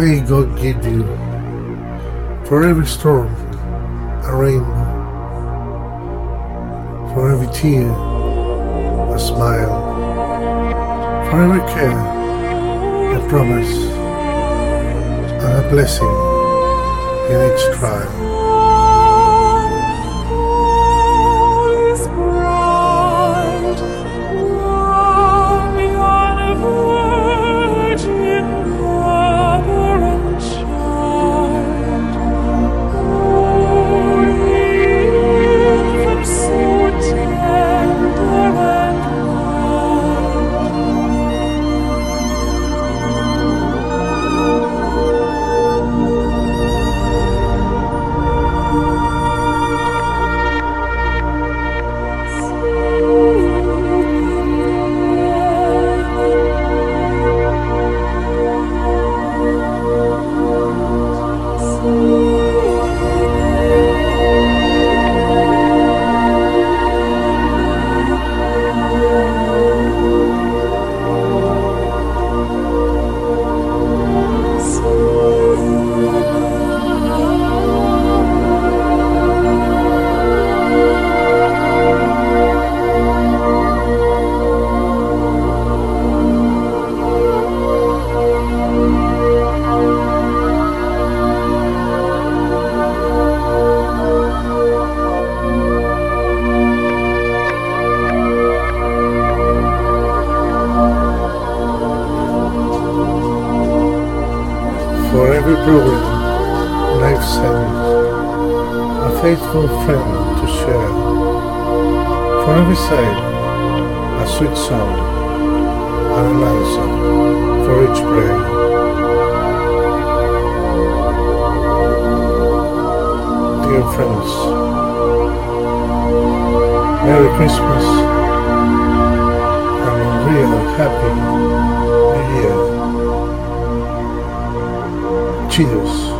May God give you for every storm a rainbow, for every tear a smile, for every care a promise, and a blessing in each trial. For every problem life sends a faithful friend to share. For every side, a sweet song and an answer for each prayer. Dear friends, Merry Christmas and a real happy sentidos.